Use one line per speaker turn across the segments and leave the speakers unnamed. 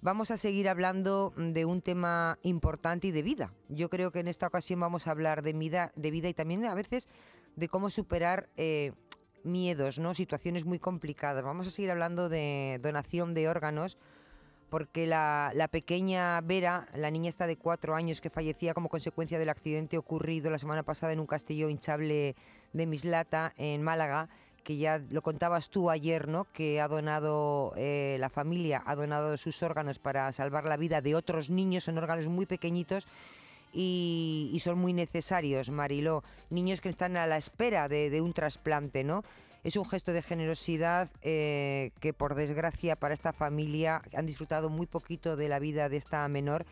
vamos a seguir hablando de un tema importante y de vida. Yo creo que en esta ocasión vamos a hablar de vida, de vida y también a veces de cómo superar eh, miedos, ¿no? situaciones muy complicadas. Vamos a seguir hablando de donación de órganos porque la, la, pequeña Vera, la niña está de cuatro años que fallecía como consecuencia del accidente ocurrido la semana pasada en un castillo hinchable de Mislata, en Málaga, que ya lo contabas tú ayer, ¿no? Que ha donado, eh, la familia ha donado sus órganos para salvar la vida de otros niños, son órganos muy pequeñitos. Y, son muy necesarios, Mariló. Niños que están a la espera de, un trasplante, ¿no? Es un gesto de generosidad eh, que, por desgracia, para esta familia han disfrutado muy poquito de la vida de esta menor.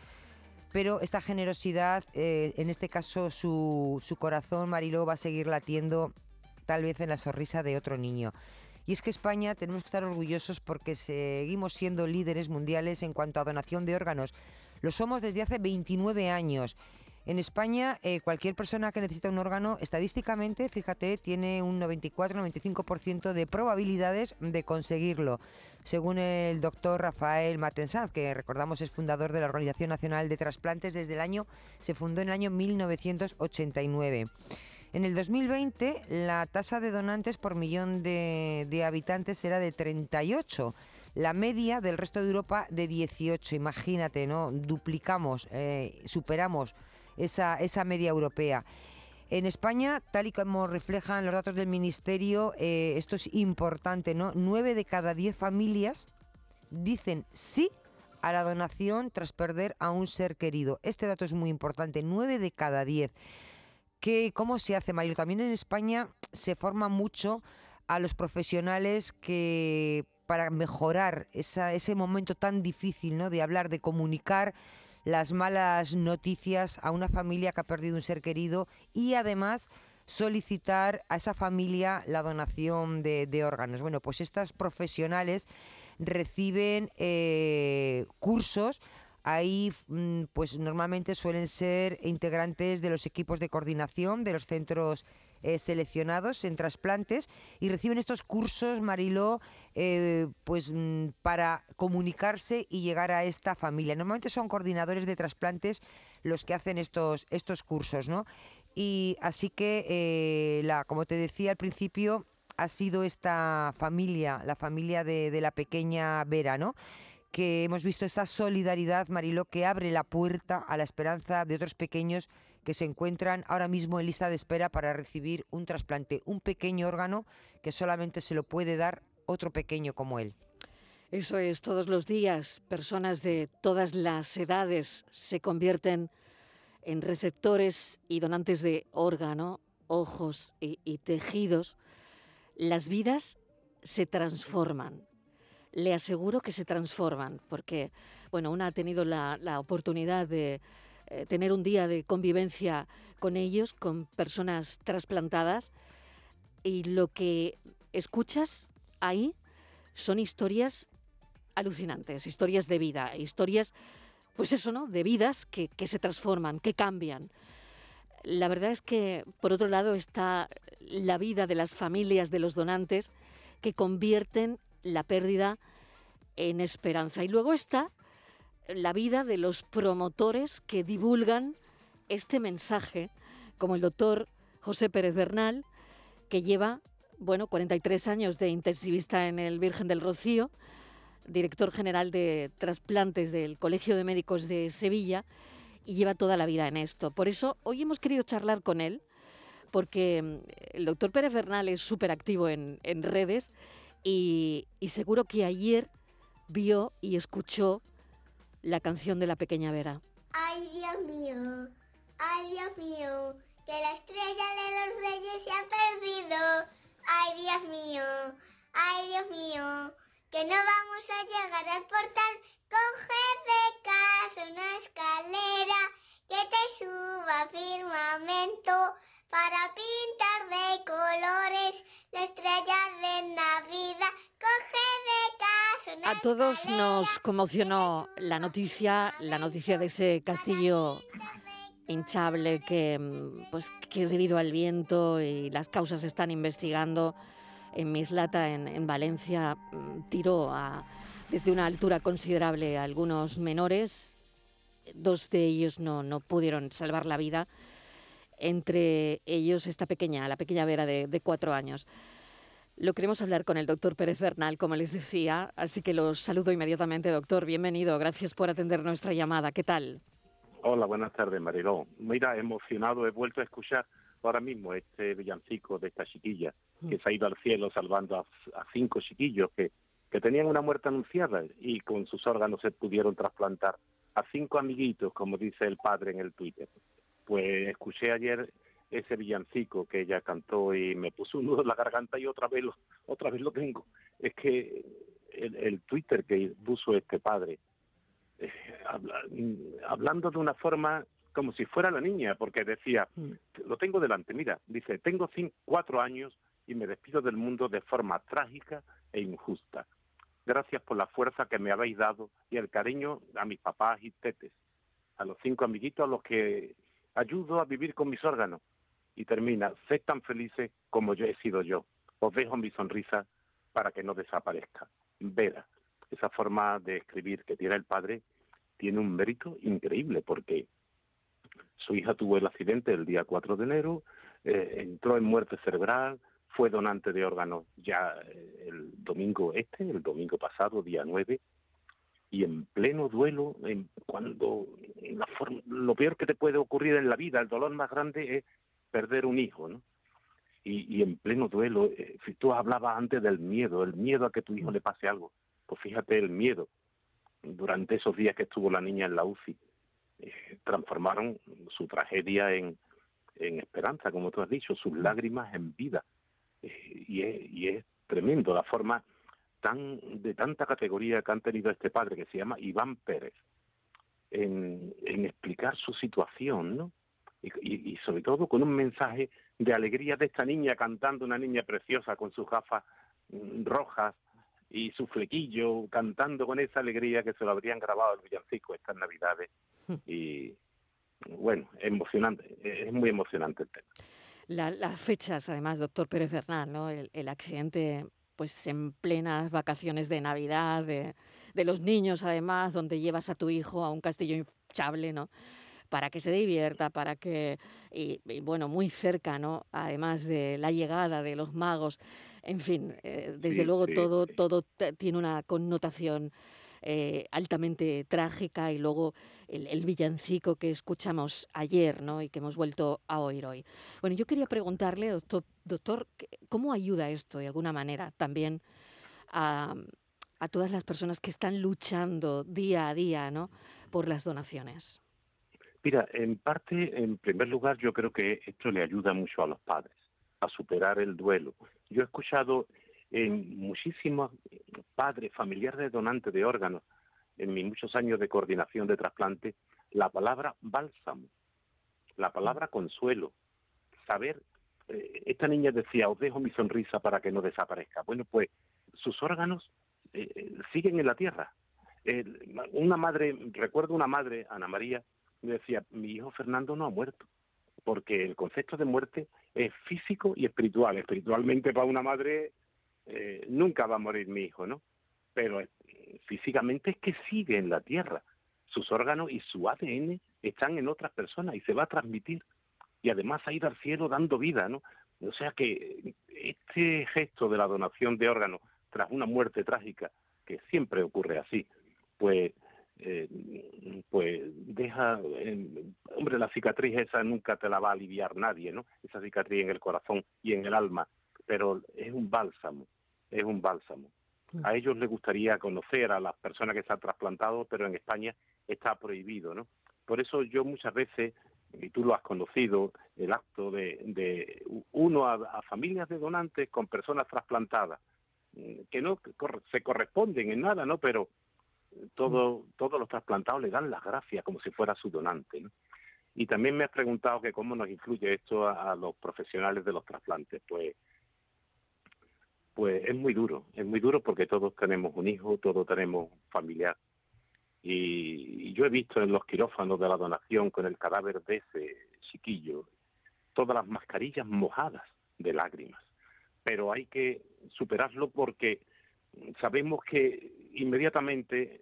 Pero esta generosidad, eh, en este caso su, su corazón, Mariló, va a seguir latiendo tal vez en la sonrisa de otro niño. Y es que España tenemos que estar orgullosos porque seguimos siendo líderes mundiales en cuanto a donación de órganos. Lo somos desde hace 29 años. En España, eh, cualquier persona que necesita un órgano, estadísticamente, fíjate, tiene un 94-95% de probabilidades de conseguirlo, según el doctor Rafael Matensanz, que recordamos es fundador de la Organización Nacional de Trasplantes desde el año, se fundó en el año 1989. En el 2020 la tasa de donantes por millón de, habitantes era de 38 la media del resto de Europa de 18. Imagínate, ¿no? Duplicamos, eh, superamos esa, esa media europea. En España, tal y como reflejan los datos del Ministerio, eh, esto es importante, ¿no? 9 de cada 10 familias dicen sí a la donación tras perder a un ser querido. Este dato es muy importante, 9 de cada 10. ¿Cómo se hace, Mario? También en España se forma mucho a los profesionales que para mejorar ese momento tan difícil ¿no? de hablar, de comunicar las malas noticias a una familia que ha perdido un ser querido y además solicitar a esa familia la donación de, órganos. Bueno, pues estas profesionales reciben eh, cursos Ahí, mm, pues normalmente suelen ser integrantes de los equipos de coordinación de los centros eh, seleccionados en trasplantes y reciben estos cursos, Mariló, eh, pues mm, para comunicarse y llegar a esta familia. Normalmente son coordinadores de trasplantes los que hacen estos, estos cursos, ¿no? Y así que, eh, como te decía al principio, ha sido esta familia, la familia de, de la pequeña Vera, ¿no? Que hemos visto esta solidaridad, Mariló, que abre la puerta a la esperanza de otros pequeños que se encuentran ahora mismo en lista de espera para recibir un trasplante, un pequeño órgano que solamente se lo puede dar otro pequeño como él.
Eso es, todos los días personas de todas las edades se convierten en receptores y donantes de órgano, ojos y, y tejidos. Las vidas se transforman le aseguro que se transforman, porque, bueno, una ha tenido la, oportunidad de eh, tener un día de convivencia con ellos, con personas trasplantadas, y lo que escuchas ahí son historias alucinantes, historias de vida, historias, pues eso, ¿no? De vidas que, que se transforman, que cambian. La verdad es que, por otro lado, está la vida de las familias de los donantes que convierten la pérdida en esperanza. Y luego está la vida de los promotores que divulgan este mensaje, como el doctor José Pérez Bernal, que lleva, bueno, 43 años de intensivista en el Virgen del Rocío, director general de trasplantes del Colegio de Médicos de Sevilla, y lleva toda la vida en esto. Por eso hoy hemos querido charlar con él, porque mm, el doctor Pérez Bernal es súper activo en, en redes y, seguro que ayer vio y escuchó la canción de la pequeña Vera.
Ay, Dios mío, ay, Dios mío, que la estrella de los reyes se ha perdido. Ay, Dios mío, ay, Dios mío, que no vamos a llegar al portal. Coge de casa una escalera que te suba firmamento para pintar de colores la estrella de Navidad. Coge de casa.
A todos nos conmocionó la noticia, la noticia de ese castillo hinchable que, mm, pues, que debido al viento y las causas se están investigando en Mislata, en, en Valencia, mm, tiró a, desde una altura considerable a algunos menores. Dos de ellos no, no pudieron salvar la vida. Entre ellos esta pequeña, la pequeña Vera de, de cuatro años. Lo queremos hablar con el doctor Pérez Bernal, como les decía, así que los saludo inmediatamente, doctor. Bienvenido, gracias por atender nuestra llamada. ¿Qué tal?
Hola, buenas tardes, Mariló. Mira, emocionado, he vuelto a escuchar ahora mismo este villancico de esta chiquilla que mm. se ha ido al cielo salvando a, cinco chiquillos que, que tenían una muerte anunciada y con sus órganos se pudieron trasplantar a cinco amiguitos, como dice el padre en el Twitter. Pues escuché ayer ese villancico que ella cantó y me puso un nudo en la garganta y otra vez lo, otra vez lo tengo. Es que el, el Twitter que puso este padre, eh, hablando de una forma como si fuera la niña, porque decía, mm. lo tengo delante, mira, dice, tengo cinco, cuatro años y me despido del mundo de forma trágica e injusta. Gracias por la fuerza que me habéis dado y el cariño a mis papás y tetes, a los cinco amiguitos a los que ayudo a vivir con mis órganos. Y termina, sed tan felices como yo he sido yo. Os dejo mi sonrisa para que no desaparezca. Vera, esa forma de escribir que tiene el padre tiene un mérito increíble porque su hija tuvo el accidente el día 4 de enero, eh, entró en muerte cerebral, fue donante de órganos ya eh, el domingo este, el domingo pasado, día 9, y en pleno duelo, en, cuando la lo peor que te puede ocurrir en la vida, el dolor más grande es perder un hijo, ¿no? Y, en pleno duelo, eh, si tú hablabas antes del miedo, el miedo a que tu hijo le pase algo, pues fíjate el miedo durante esos días que estuvo la niña en la UCI, eh, transformaron su tragedia en, en, esperanza, como tú has dicho, sus lágrimas en vida. Eh, y, es, y es tremendo la forma tan de tanta categoría que han tenido este padre que se llama Iván Pérez en, en explicar su situación, ¿no? Y, y, sobre todo con un mensaje de alegría de esta niña cantando, una niña preciosa con sus gafas mm, rojas y su flequillo, cantando con esa alegría que se lo habrían grabado el villancico estas navidades y bueno, emocionante, es muy emocionante el tema.
las fechas, además, doctor Pérez Bernal, ¿no? El, accidente pues en plenas vacaciones de Navidad, de, de, los niños además, donde llevas a tu hijo a un castillo hinchable, ¿no? Para que se divierta, para que, y, bueno, muy cerca, ¿no? Además de la llegada de los magos, en fin, eh, desde luego todo, todo tiene una connotación eh, altamente trágica y luego el, villancico que escuchamos ayer ¿no? y que hemos vuelto a oír hoy. Bueno, yo quería preguntarle, doctor, doctor ¿cómo ayuda esto de alguna manera también a, todas las personas que están luchando día a día ¿no? por las donaciones?
Mira, en parte, en primer lugar, yo creo que esto le ayuda mucho a los padres a superar el duelo. Yo he escuchado en muchísimos padres, familiares de donantes de órganos, en mis muchos años de coordinación de trasplante, la palabra bálsamo, la palabra consuelo, saber, eh, esta niña decía, os dejo mi sonrisa para que no desaparezca. Bueno, pues sus órganos eh, eh, siguen en la tierra. una madre, recuerdo una madre, Ana María, me decía, mi hijo Fernando no ha muerto, porque el concepto de muerte es físico y espiritual. Espiritualmente para una madre nunca va a morir mi hijo, ¿no? Pero físicamente es que sigue en la tierra. Sus órganos y su ADN están en otras personas y se va a transmitir. Y además ha ido al cielo dando vida, ¿no? O sea que este gesto de la donación de órganos tras una muerte trágica, que siempre ocurre así, pues eh, pues deja, hombre, la cicatriz esa nunca te la va a aliviar nadie, ¿no? Esa cicatriz en el corazón y en el alma, pero es un bálsamo, es un bálsamo. Mm. A ellos les gustaría conocer a las personas que se han trasplantado, pero en España está prohibido, ¿no? Por eso yo muchas veces, y tú lo has conocido, el acto de, de uno a, familias de donantes con personas trasplantadas, mm, que no se corresponden en nada, ¿no? Pero todo, mm. todos los trasplantados le dan las gracias como si fuera su donante, ¿no? Y también me has preguntado que cómo nos influye esto a los profesionales de los trasplantes. Pues pues es muy duro, es muy duro porque todos tenemos un hijo, todos tenemos un familiar. Y, yo he visto en los quirófanos de la donación con el cadáver de ese chiquillo todas las mascarillas mojadas de lágrimas. Pero hay que superarlo porque sabemos que inmediatamente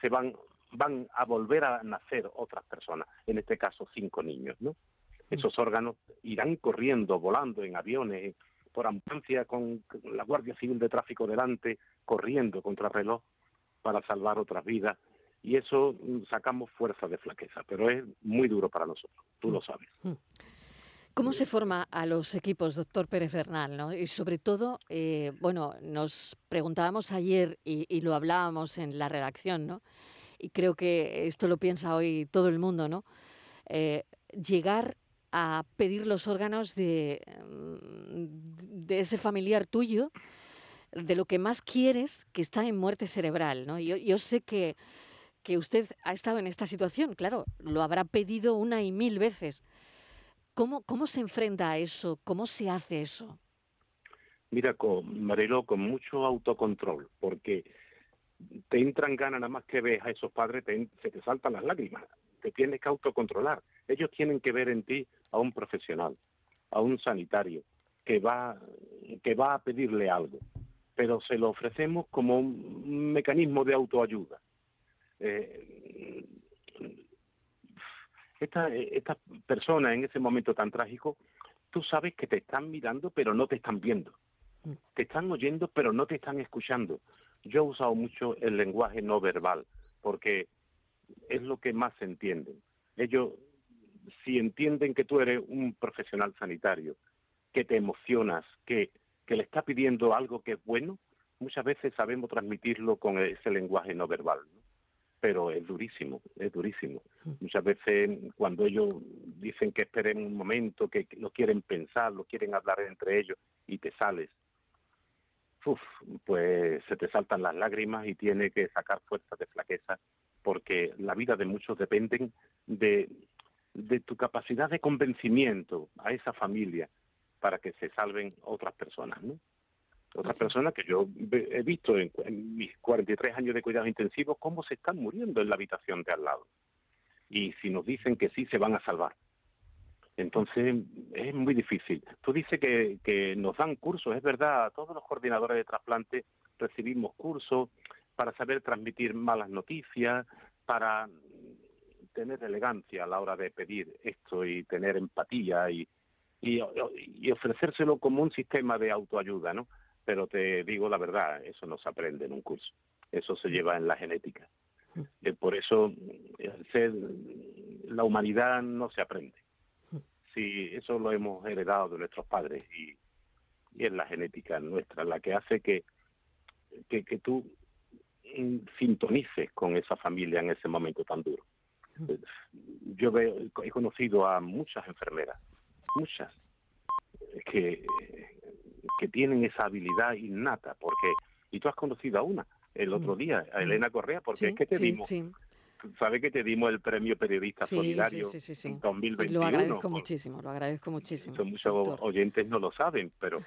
se van van a volver a nacer otras personas, en este caso cinco niños, ¿no? Mm. Esos órganos irán corriendo, volando en aviones, por ambulancia con la Guardia Civil de Tráfico delante, corriendo contra reloj para salvar otras vidas. Y eso mm, sacamos fuerza de flaqueza, pero es muy duro para nosotros, tú lo mm. sabes.
¿Cómo se forma a los equipos, doctor Pérez Bernal? ¿no? Y sobre todo, eh, bueno, nos preguntábamos ayer y, y, lo hablábamos en la redacción, ¿no? y creo que esto lo piensa hoy todo el mundo, ¿no? Eh, llegar a pedir los órganos de, mm, de ese familiar tuyo, de lo que más quieres, que está en muerte cerebral, ¿no? Yo, yo sé que, que usted ha estado en esta situación, claro, lo habrá pedido una y mil veces. ¿Cómo, cómo se enfrenta a eso? ¿Cómo se hace eso?
Mira, con Marilo, con mucho autocontrol, porque te entran ganas nada más que ves a esos padres, se te saltan las lágrimas, te tienes que autocontrolar. Ellos tienen que ver en ti a un profesional, a un sanitario, que va, que va a pedirle algo, pero se lo ofrecemos como un mecanismo de autoayuda. Eh, esta, esta persona en ese momento tan trágico, tú sabes que te están mirando, pero no te están viendo. Mm. Te están oyendo, pero no te están escuchando. Yo he usado mucho el lenguaje no verbal, porque es lo que más se entienden. Ellos, si entienden que tú eres un profesional sanitario, que te emocionas, que, que le está pidiendo algo que es bueno, muchas veces sabemos transmitirlo con ese lenguaje no verbal. Pero es durísimo, es durísimo. Muchas veces cuando ellos dicen que esperen un momento, que lo quieren pensar, lo quieren hablar entre ellos y te sales pues se te saltan las lágrimas y tiene que sacar fuerzas de flaqueza, porque la vida de muchos dependen de, de tu capacidad de convencimiento a esa familia para que se salven otras personas, ¿no? Otras personas que yo he visto en, en, mis 43 años de cuidados intensivos cómo se están muriendo en la habitación de al lado. Y si nos dicen que sí, se van a salvar. Entonces es muy difícil. Tú dices que, que nos dan cursos, es verdad, todos los coordinadores de trasplante recibimos cursos para saber transmitir malas noticias, para tener elegancia a la hora de pedir esto y tener empatía y, y, y ofrecérselo como un sistema de autoayuda, ¿no? Pero te digo la verdad, eso no se aprende en un curso, eso se lleva en la genética. Mm. Eh, por eso el ser, la humanidad no se aprende sí, eso lo hemos heredado de nuestros padres y, es la genética nuestra la que hace que, que, tú sintonices con esa familia en ese momento tan duro. Yo veo, he conocido a muchas enfermeras, muchas, que, que tienen esa habilidad innata, porque, y tú has conocido a una el otro día, a Elena Correa, porque es que te dimos, sabe que te dimos el premio periodista solidario en 2021.
Lo agradezco muchísimo, lo agradezco muchísimo.
muchos oyentes no lo saben, pero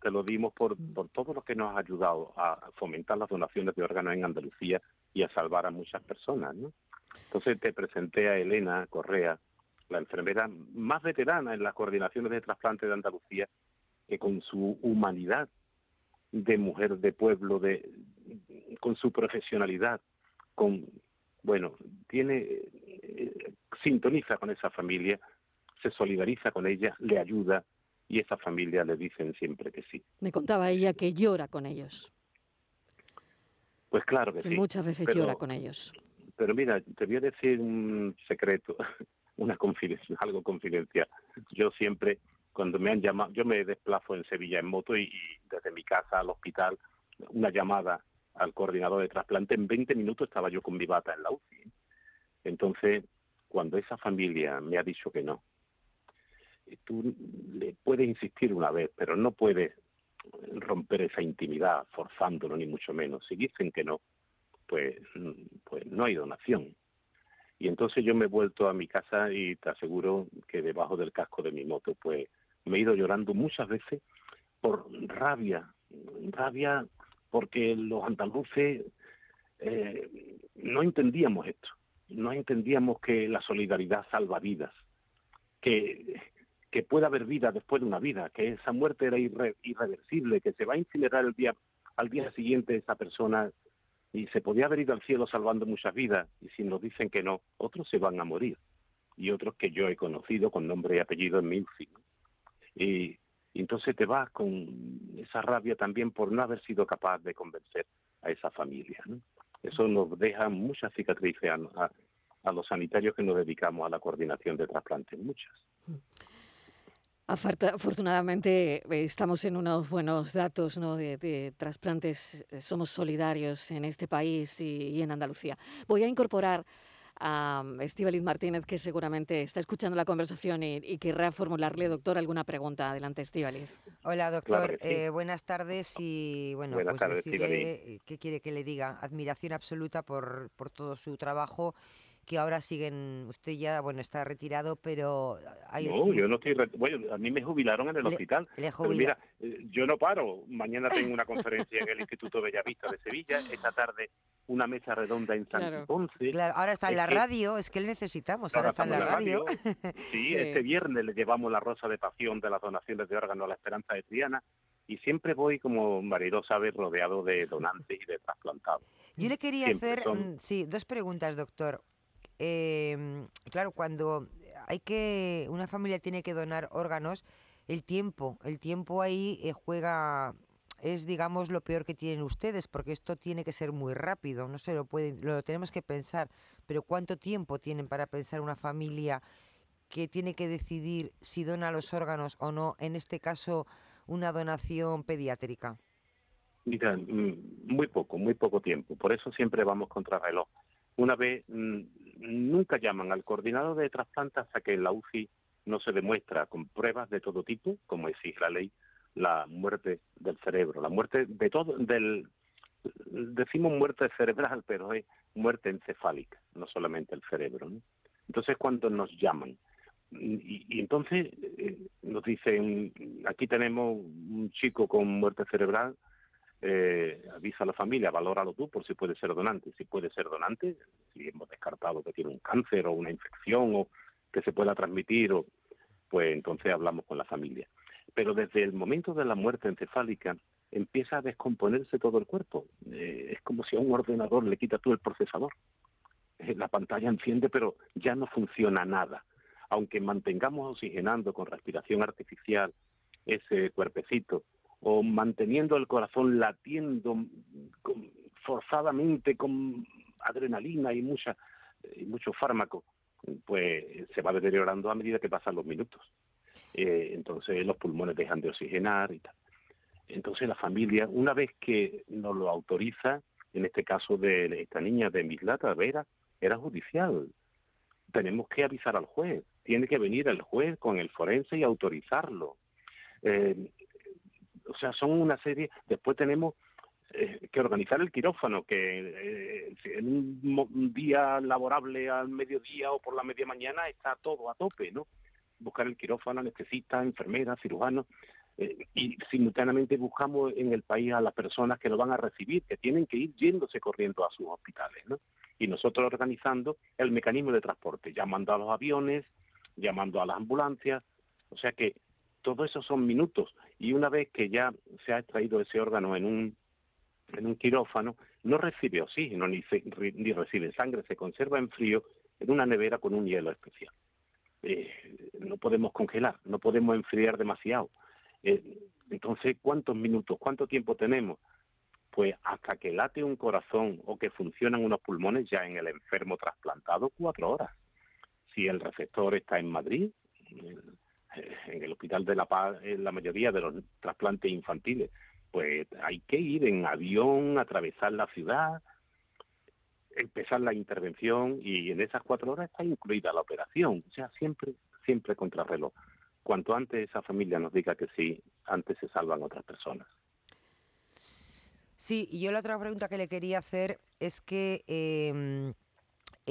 te lo dimos por, mm. por todo lo que nos ha ayudado a fomentar las donaciones de órganos en Andalucía y a salvar a muchas personas. ¿no? Entonces te presenté a Elena Correa, la enfermera más veterana en las coordinaciones de trasplante de Andalucía, que con su humanidad de mujer de pueblo, de, con su profesionalidad, con bueno, tiene, eh, sintoniza con esa familia, se solidariza con ella, le ayuda y esa familia le dicen siempre que sí.
Me contaba ella que llora con ellos.
Pues claro que, sí.
Muchas veces llora con ellos.
Pero mira, te voy a decir un secreto, una confidencia, algo confidencial. Yo siempre, cuando me han llamado, yo me desplazo en Sevilla en moto y desde mi casa al hospital, una llamada al coordinador de trasplante, en 20 minutos estaba yo con mi bata en la UCI. Entonces, cuando esa familia me ha dicho que no, tú le puedes insistir una vez, pero no puedes romper esa intimidad forzándolo ni mucho menos. Si dicen que no, pues, pues no hay donación. Y entonces yo me he vuelto a mi casa y te aseguro que debajo del casco de mi moto, pues me he ido llorando muchas veces por rabia, rabia porque los andaluces eh, no entendíamos esto, no entendíamos que la solidaridad salva vidas, que, que puede haber vida después de una vida, que esa muerte era irreversible, que se va a incinerar al día siguiente esa persona y se podía haber ido al cielo salvando muchas vidas, y si nos dicen que no, otros se van a morir, y otros que yo he conocido con nombre y apellido en mi Y, y entonces te vas con esa rabia también por no haber sido capaz de convencer a esa familia. ¿no? Eso nos deja muchas cicatrices a, a, los sanitarios que nos dedicamos a la coordinación de trasplantes, muchas.
Afortunadamente eh, estamos en unos buenos datos ¿no? de, trasplantes, eh, somos solidarios en este país y en Andalucía. Voy a incorporar a Estíbaliz Martínez, que seguramente está escuchando la conversación y, querrá formularle, doctor, alguna pregunta. Adelante, Estíbaliz.
Hola, doctor. Eh, buenas tardes y, bueno, pues decirle, ¿qué quiere que le diga? Admiración absoluta por, por todo su trabajo que ahora siguen, usted ya, bueno, está retirado, pero...
Hay... No, yo no estoy, bueno, a mí me jubilaron en el hospital. pero mira, eh, yo no paro. Mañana tengo una conferencia en el Instituto Bellavista de Sevilla, esta tarde una mesa redonda en San Ponce.
Claro, ahora está en la radio, es que le necesitamos, ahora, está en la radio.
Sí, este viernes le llevamos la rosa de pasión de las donaciones de órganos a la Esperanza de Triana y siempre voy, como marido sabe, rodeado de donantes y de trasplantados.
Yo le quería hacer, mm, sí, dos preguntas, doctor. Eh, claro, cuando hay que, una familia tiene que donar órganos, el tiempo, el tiempo ahí eh, juega es, digamos, lo peor que tienen ustedes, porque esto tiene que ser muy rápido, no se lo pueden, lo tenemos que pensar, pero ¿cuánto tiempo tienen para pensar una familia que tiene que decidir si dona los órganos o no, en este caso, una donación pediátrica?
Mira, mm, muy poco, muy poco tiempo, por eso siempre vamos contra reloj. Una vez, mm, nunca llaman al coordinador de trasplantes hasta que la UCI no se demuestra con pruebas de todo tipo, como exige la ley, la muerte del cerebro, la muerte de todo, del, decimos muerte cerebral, pero es muerte encefálica, no solamente el cerebro. Entonces, cuando nos llaman, y, entonces eh, nos dicen, aquí tenemos un chico con muerte cerebral, eh, avisa a la familia, valóralo tú por si puede ser donante. Si puede ser donante, si hemos descartado que tiene un cáncer o una infección o que se pueda transmitir, o, pues entonces hablamos con la familia pero desde el momento de la muerte encefálica empieza a descomponerse todo el cuerpo. Eh, es como si a un ordenador le quita tú el procesador. Eh, la pantalla enciende, pero ya no funciona nada. Aunque mantengamos oxigenando con respiración artificial ese cuerpecito, o manteniendo el corazón latiendo forzadamente con adrenalina y, mucha, y mucho fármaco, pues se va deteriorando a medida que pasan los minutos. Eh, entonces los pulmones dejan de oxigenar y tal. Entonces la familia, una vez que nos lo autoriza, en este caso de esta niña de Mislata Vera, era judicial. Tenemos que avisar al juez, tiene que venir el juez con el forense y autorizarlo. Eh, o sea, son una serie, después tenemos eh, que organizar el quirófano, que en un día laborable al mediodía o por la media mañana está todo a tope, ¿no? buscar el quirófano, anestesista, enfermera, cirujano, eh, y simultáneamente buscamos en el país a las personas que lo van a recibir, que tienen que ir yéndose corriendo a sus hospitales, ¿no? Y nosotros organizando el mecanismo de transporte, llamando a los aviones, llamando a las ambulancias, o sea que todo eso son minutos y una vez que ya se ha extraído ese órgano en un en un quirófano, no recibe oxígeno ni, ni recibe sangre, se conserva en frío en una nevera con un hielo especial. Eh, no podemos congelar, no podemos enfriar demasiado. Eh, entonces, ¿cuántos minutos, cuánto tiempo tenemos? Pues hasta que late un corazón o que funcionan unos pulmones ya en el enfermo trasplantado, cuatro horas. Si el receptor está en Madrid, en el Hospital de la Paz, en la mayoría de los trasplantes infantiles, pues hay que ir en avión, atravesar la ciudad, empezar la intervención y en esas cuatro horas está incluida la operación. O sea, siempre, siempre contrarreloj. Cuanto antes esa familia nos diga que sí, antes se salvan otras personas.
Sí, y yo la otra pregunta que le quería hacer es que em,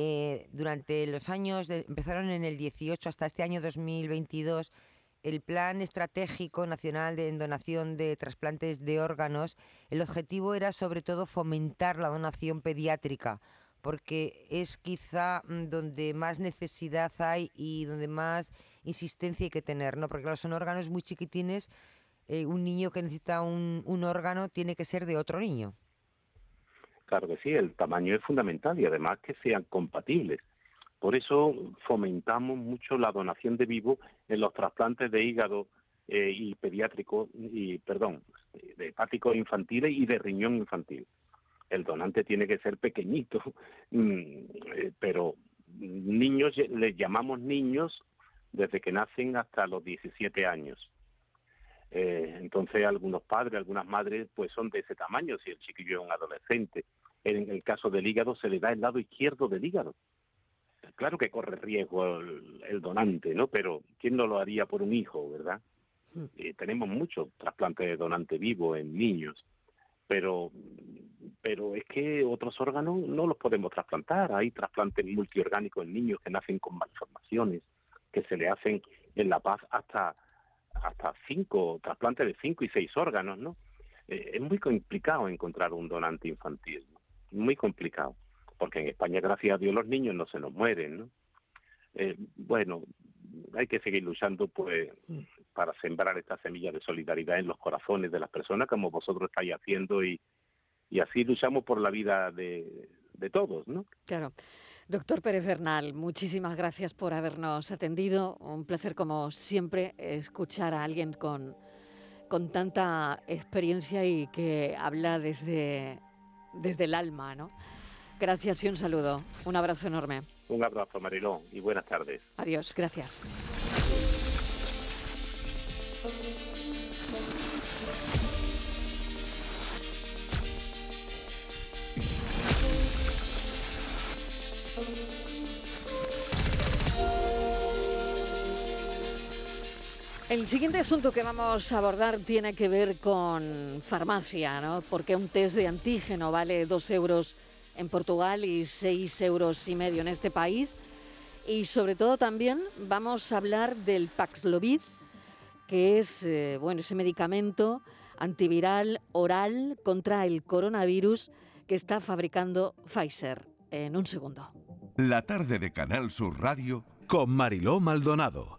eh, durante los años, empezaron en el 18 hasta este año 2022, el Plan Estratégico Nacional de Donación de Trasplantes de Órganos, el objetivo era sobre todo fomentar la donación pediátrica, porque es quizá mm, donde más necesidad hay y donde más insistencia hay que tener, ¿no? Porque son órganos muy chiquitines, eh, un niño que necesita un, órgano tiene que ser de otro niño.
Claro que sí, el tamaño es fundamental y además que sean compatibles. Por eso fomentamos mucho la donación de vivo en los trasplantes de hígado eh, y pediátrico y perdón, de hepáticos infantiles y de riñón infantil. El donante tiene que ser pequeñito, mm, eh, pero niños les llamamos niños desde que nacen hasta los 17 años. Eh, entonces algunos padres, algunas madres, pues son de ese tamaño si el chiquillo es un adolescente. En el caso del hígado se le da el lado izquierdo del hígado. Claro que corre riesgo el, donante, ¿no? Pero ¿quién no lo haría por un hijo, verdad? Hmm. Eh, tenemos muchos trasplantes de donante vivo en niños, pero pero es que otros órganos no los podemos trasplantar. Hay trasplantes multiorgánicos en niños que nacen con malformaciones, que se le hacen en La Paz hasta hasta cinco trasplantes de cinco y seis órganos, ¿no? Eh, es muy complicado encontrar un donante infantil, muy complicado, porque en España, gracias a Dios, los niños no se nos mueren, ¿no? Eh, bueno, hay que seguir luchando, pues, para sembrar esta semilla de solidaridad en los corazones de las personas, como vosotros estáis haciendo, y, y así luchamos por la vida de, de todos, ¿no?
Claro. Doctor Pérez Bernal, muchísimas gracias por habernos atendido. Un placer, como siempre, escuchar a alguien con, con tanta experiencia y que habla desde, desde el alma, ¿no? Gracias y un saludo. Un abrazo enorme.
Un abrazo, Marilón, y buenas tardes.
Adiós, gracias. El siguiente asunto que vamos a abordar tiene que ver con farmacia, ¿no? Porque un test de antígeno vale dos euros en Portugal y seis euros y medio en este país. Y sobre todo también vamos a hablar del Paxlovid, que es eh, bueno, ese medicamento antiviral oral contra el coronavirus que está fabricando Pfizer. En un segundo.
La tarde de Canal Sur Radio con Mariló Maldonado